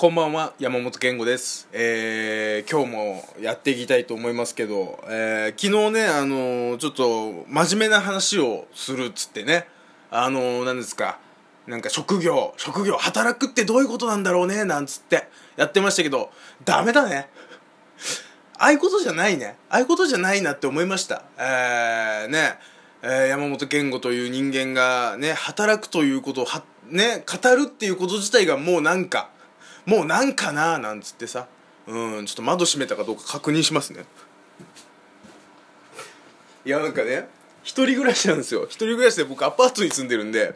こんばんは山本健吾です、えー、今日もやっていきたいと思いますけど、えー、昨日ねあのーちょっと真面目な話をするっつってね。あのー、何ですか？なんか職業職業働くってどういうことなんだろうね？なんつってやってましたけどダメだね。ああいうことじゃないね。ああいうことじゃないなって思いました。えー、ね。えー山本健吾という人間がね働くということをはね語るっていうこと自体がもうなんかもうなんかななんつってさ。うんちょっと窓閉めたかどうか確認しますね。いやなんかね一人暮らしなんですよ。一人暮らしで僕アパートに住んでるんで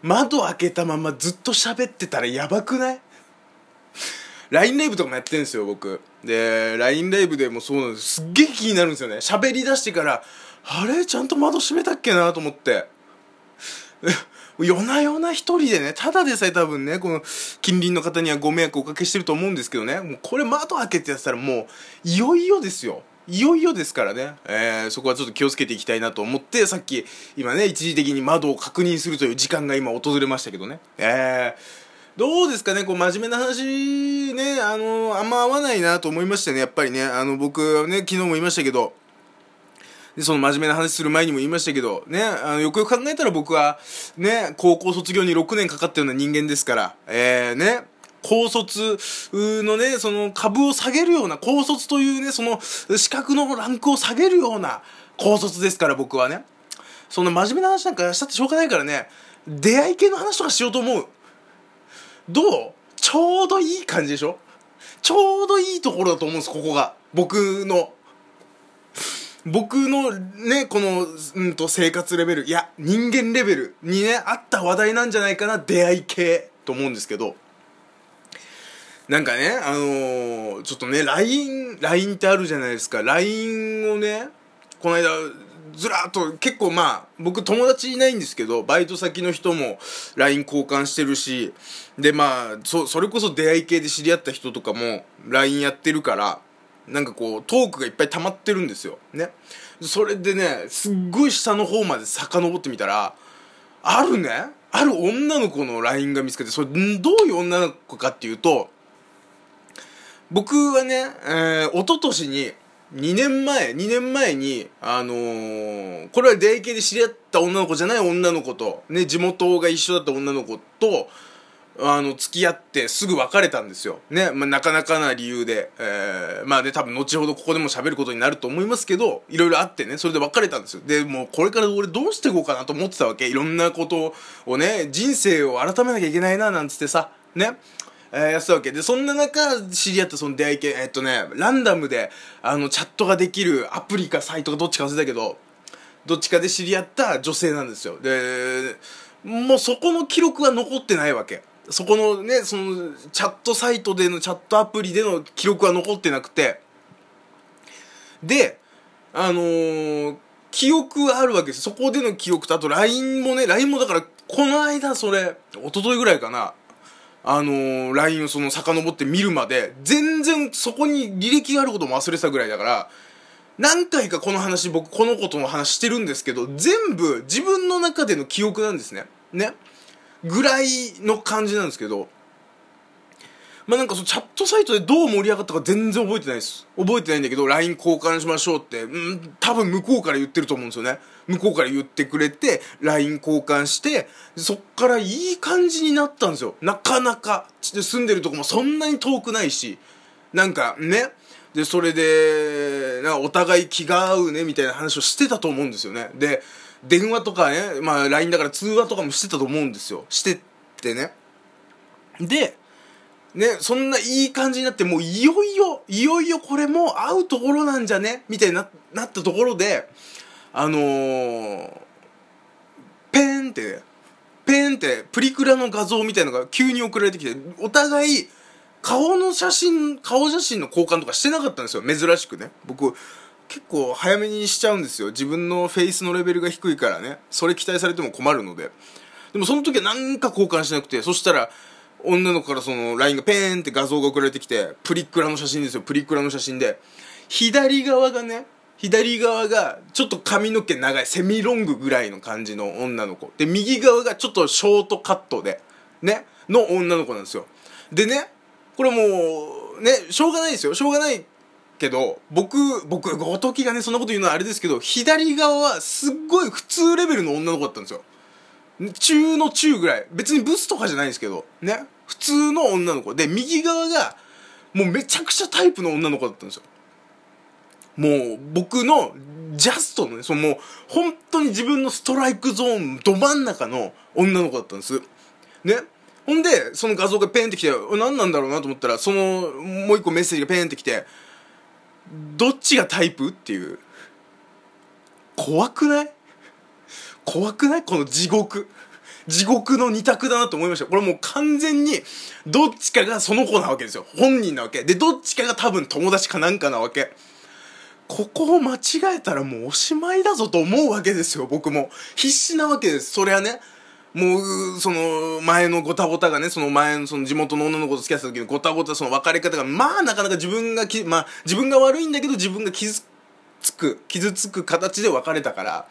窓開けたままずっと喋ってたらやばくない？LINE ライブとかもやってんですよ僕。で LINE ライブでもそうなんです。すっげえ気になるんですよね。喋り出してからあれ？ちゃんと窓閉めたっけなと思って。夜な夜な一人でねただでさえ多分ねこの近隣の方にはご迷惑をおかけしてると思うんですけどね。もうこれ窓開けてやったらもういよいよですよ。いよいよですからね、えーそこはちょっと気をつけていきたいなと思ってさっき今ね一時的に窓を確認するという時間が今訪れましたけどね。えーどうですかねこう真面目な話ねあのあんま合わないなと思いましてねやっぱりね。あの僕ね昨日も言いましたけどでその真面目な話する前にも言いましたけどねあのよくよく考えたら僕はね高校卒業に6年かかったような人間ですからえー、ね高卒のねその株を下げるような高卒というねその資格のランクを下げるような高卒ですから僕はね。そんな真面目な話なんかしたってしょうがないからね出会い系の話とかしようと思う。どう？ちょうどいい感じでしょ？ちょうどいいところだと思うんですここが。僕の僕のねこの、うん、と生活レベルいや人間レベルにねあった話題なんじゃないかな出会い系と思うんですけど。なんかねあのーちょっとね LINE, LINE ってあるじゃないですか。LINE をねこの間ずらっと結構まあ僕友達いないんですけどバイト先の人も LINE 交換してるしでまあそそれこそ出会い系で知り合った人とかも LINE やってるからなんかこうトークがいっぱい溜まってるんですよ。ね。それでねすっごい下の方まで遡ってみたらあるねある女の子の LINE が見つかってそれどういう女の子かっていうと僕はね、えー、一昨年に2年前2年前にあのーこれは出会い系で知り合った女の子じゃない女の子とね地元が一緒だった女の子とあの付き合ってすぐ別れたんですよ。ね、まあ、なかなかな理由で、えーまあね多分後ほどここでも喋ることになると思いますけどいろいろあってねそれで別れたんですよ。でもうこれから俺どうしていこうかなと思ってたわけ。いろんなことをね人生を改めなきゃいけないななんつってさ。ね。えーやってたわけ。でそんな中知り合ったその出会い系えっとねランダムであのチャットができるアプリかサイトかどっちか忘れたけどどっちかで知り合った女性なんですよ。でもうそこの記録は残ってないわけ。そこのねそのチャットサイトでのチャットアプリでの記録は残ってなくて。であのー記憶あるわけです。そこでの記憶とあと LINE もね LINE もだからこの間それ一昨日ぐらいかな。あのー、LINE をその遡って見るまで全然そこに履歴があることも忘れてたぐらいだから何回かこの話僕この子との話してるんですけど全部自分の中での記憶なんですね。ね。ぐらいの感じなんですけどまあなんかそのチャットサイトでどう盛り上がったか全然覚えてないです。覚えてないんだけど LINE 交換しましょうって。うん多分向こうから言ってると思うんですよね。向こうから言ってくれて LINE 交換してそっからいい感じになったんですよ。なかなか。住んでるとこもそんなに遠くないし。なんかねでそれでなお互い気が合うねみたいな話をしてたと思うんですよね。で電話とかねまあ LINE だから通話とかもしてたと思うんですよ。してってね。でね、そんないい感じになって、もういよいよ、いよいよこれもう会うところなんじゃね？みたいにななったところで、あのー、ペーンって、ペーンってプリクラの画像みたいのが急に送られてきて、お互い顔の写真、顔写真の交換とかしてなかったんですよ、珍しくね。僕、結構早めにしちゃうんですよ。自分のフェイスのレベルが低いからね。それ期待されても困るので。でもその時はなんか交換しなくて、そしたら、女の子からその LINE がペーンって画像が送られてきてプリクラの写真ですよプリクラの写真で左側がね左側がちょっと髪の毛長いセミロングぐらいの感じの女の子で右側がちょっとショートカットでねの女の子なんですよでねこれもうねしょうがないですよ。しょうがないけど僕僕ごときがねそんなこと言うのはあれですけど左側はすっごい普通レベルの女の子だったんですよ。中の中ぐらい。別にブスとかじゃないんですけどね。普通の女の子。で右側がもうめちゃくちゃタイプの女の子だったんですよ。もう僕のジャストのねそのもう本当に自分のストライクゾーンど真ん中の女の子だったんです。ね。ほんでその画像がペンってきて何なんだろうなと思ったらそのもう一個メッセージがペンってきてどっちがタイプっていう。怖くない？怖くない？この地獄。地獄の二択だなと思いました。これもう完全にどっちかがその子なわけですよ。本人なわけ。でどっちかが多分友達かなんかなわけ。ここを間違えたらもうおしまいだぞと思うわけですよ僕も。必死なわけです。それはね。もうその前のごたごたがねその前のその地元の女の子と付き合ってた時のごたごたその別れ方がまあなかなか自分がきまあ自分が悪いんだけど自分が傷つく傷つく形で別れたから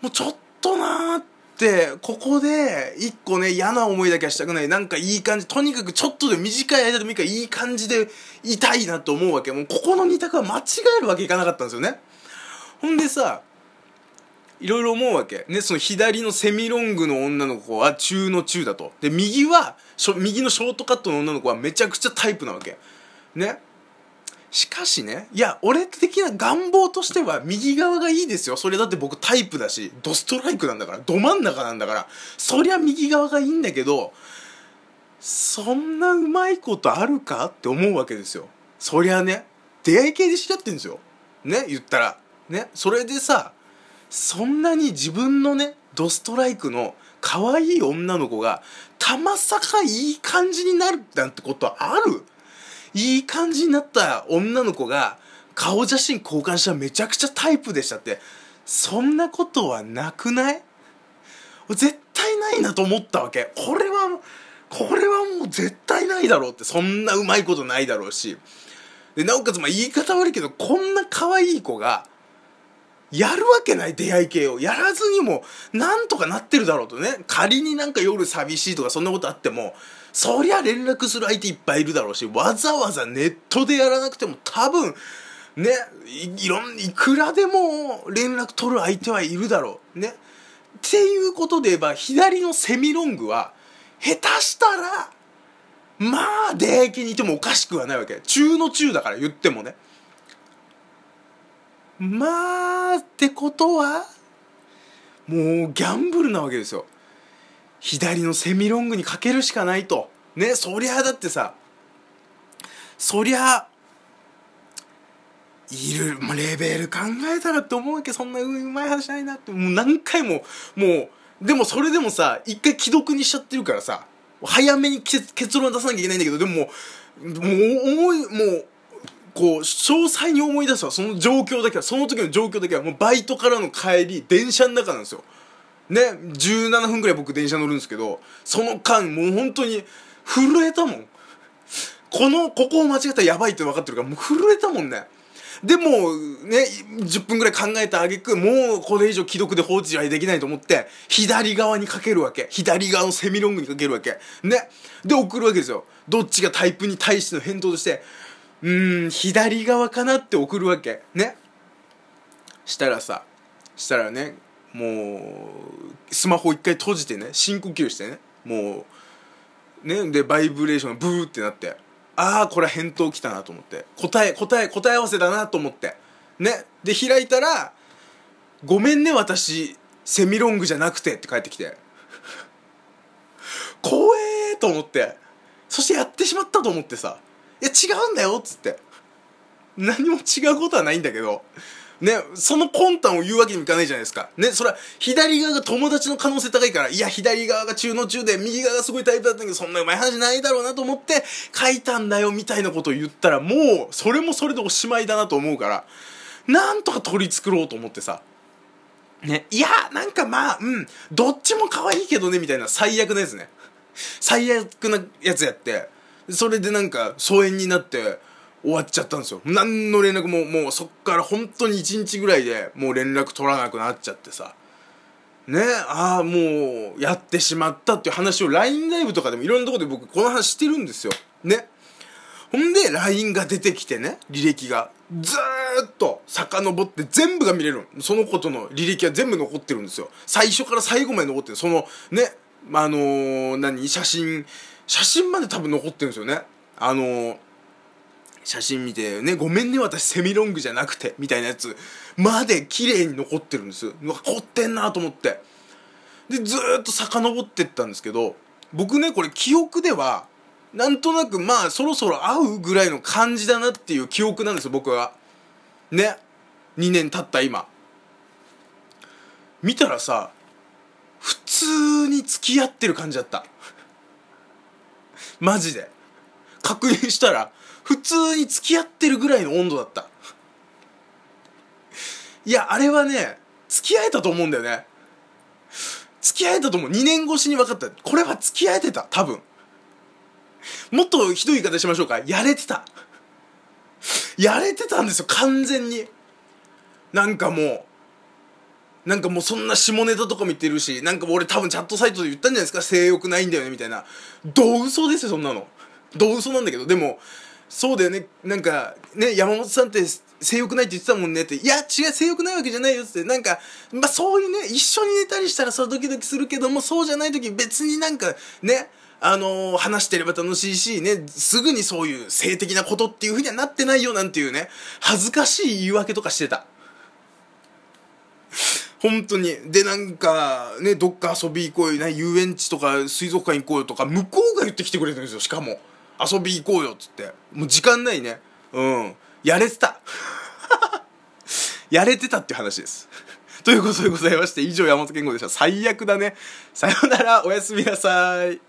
もうちょっとなーってここで一個ね嫌な思いだけはしたくない。なんかいい感じとにかくちょっとで短い間でもいいからいい感じでいたいなと思うわけ。もうここの二択は間違えるわけいかなかったんですよね。ほんでさいろいろ思うわけ。ね、その左のセミロングの女の子は中の中だと。で、右は、右のショートカットの女の子はめちゃくちゃタイプなわけ。ね。しかしね、いや、俺的な願望としては右側がいいですよ。それだって僕タイプだし、ドストライクなんだから、ど真ん中なんだから、そりゃ右側がいいんだけど、そんなうまいことあるかって思うわけですよ。そりゃね、出会い系で知り合ってんですよ。ね、言ったら。ね、それでさ、そんなに自分のねドストライクの可愛い女の子がたまさかいい感じになるなんてことある？いい感じになった女の子が顔写真交換したらめちゃくちゃタイプでしたって。そんなことはなくない？絶対ないなと思ったわけ。これはこれはもう絶対ないだろうって。そんなうまいことないだろうし。でなおかつまあ言い方悪いけどこんな可愛い子がやるわけない出会い系を。やらずにもなんとかなってるだろうとね。仮になんか夜寂しいとかそんなことあってもそりゃ連絡する相手いっぱいいるだろうしわざわざネットでやらなくても多分ねいろんいくらでも連絡取る相手はいるだろう。ね。っていうことで言えば左のセミロングは下手したらまあ出会い系にいてもおかしくはないわけ。中の中だから言ってもね。まあってことはもうギャンブルなわけですよ。左のセミロングにかけるしかないと。ねそりゃだってさそりゃいる、まあ、レベル考えたらって思うわけ。そんなうまい話ないなって。もう何回ももうでもそれでもさ一回既読にしちゃってるからさ早めに結論出さなきゃいけないんだけどでももうもう思いもうこう詳細に思い出すわ。その状況だけはその時の状況だけはもうバイトからの帰り電車の中なんですよ。ね17分ぐらい僕電車乗るんですけどその間もう本当に震えたもん。このここを間違ったらやばいって分かってるからもう震えたもんね。でもね10分ぐらい考えたあげくもうこれ以上既読で放置はできないと思って左側にかけるわけ。左側のセミロングにかけるわけ。ね。で送るわけですよ。どっちがタイプに対しての返答としてうん左側かなって送るわけ。ね。したらさしたらねもうスマホ一回閉じてね深呼吸してねもうねでバイブレーションがブーってなってああこれ返答来たなと思って答え答え答え合わせだなと思ってね。で開いたら「ごめんね私セミロングじゃなくて」って返ってきて怖えと思ってそしてやってしまったと思ってさ。違うんだよっつって何も違うことはないんだけどね、その魂胆を言うわけにもいかないじゃないですか。ね、それは左側が友達の可能性高いから、いや、左側が中の中で、右側がすごいタイプだったんだけど、そんなうまい話ないだろうなと思って書いたんだよ、みたいなことを言ったら、もう、それもそれでおしまいだなと思うから、なんとか取り繕ろうと思ってさ。ね、いや、なんかまあ、うん、どっちも可愛いけどね、みたいな最悪なやつね。最悪なやつやって、それでなんか疎遠になって終わっちゃったんですよ。何の連絡ももうそっから本当に1日ぐらいでもう連絡取らなくなっちゃってさ。ねああもうやってしまったっていう話を LINE ライブとかでもいろんなとこで僕この話してるんですよ。ね。ほんで LINE が出てきてね履歴が。ずーっと遡って全部が見れるそのことの履歴は全部残ってるんですよ。最初から最後まで残ってる。そのねあのー、何？写真写真まで多分残ってるんですよね。あのー、写真見てねごめんね私セミロングじゃなくてみたいなやつまで綺麗に残ってるんですうわ凝ってんなと思って。でずっと遡ってったんですけど僕ねこれ記憶ではなんとなくまあそろそろ会うぐらいの感じだなっていう記憶なんですよ僕は。ね。2年経った今。見たらさ普通に付き合ってる感じだった。マジで。確認したら普通に付き合ってるぐらいの温度だった。いやあれはね付き合えたと思うんだよね。付き合えたと思う。2年越しに分かった。これは付き合えてた多分。もっとひどい言い方しましょうか。やれてた。やれてたんですよ完全に。なんかもうなんかもうそんな下ネタとか見てるしなんか俺多分チャットサイトで言ったんじゃないですか？性欲ないんだよね？みたいな。どう嘘ですよそんなの。どう嘘なんだけど。でもそうだよね。なんかね山本さんって性欲ないって言ってたもんねって。いや違う性欲ないわけじゃないよって。なんかまあそういうね一緒に寝たりしたらそれドキドキするけどもそうじゃない時別になんかねあのー、話してれば楽しいし、ね、すぐにそういう性的なことっていう風にはなってないよなんていうね、恥ずかしい言い訳とかしてた。本当に。で、なんか、ね、どっか遊び行こうよ、ね、遊園地とか水族館行こうよとか、向こうが言ってきてくれてるんですよ、しかも。遊び行こうよ、つって。もう時間ないね。うん。やれてた。やれてたって話です。ということでございまして、以上山本健吾でした。最悪だね。さよなら、おやすみなさい。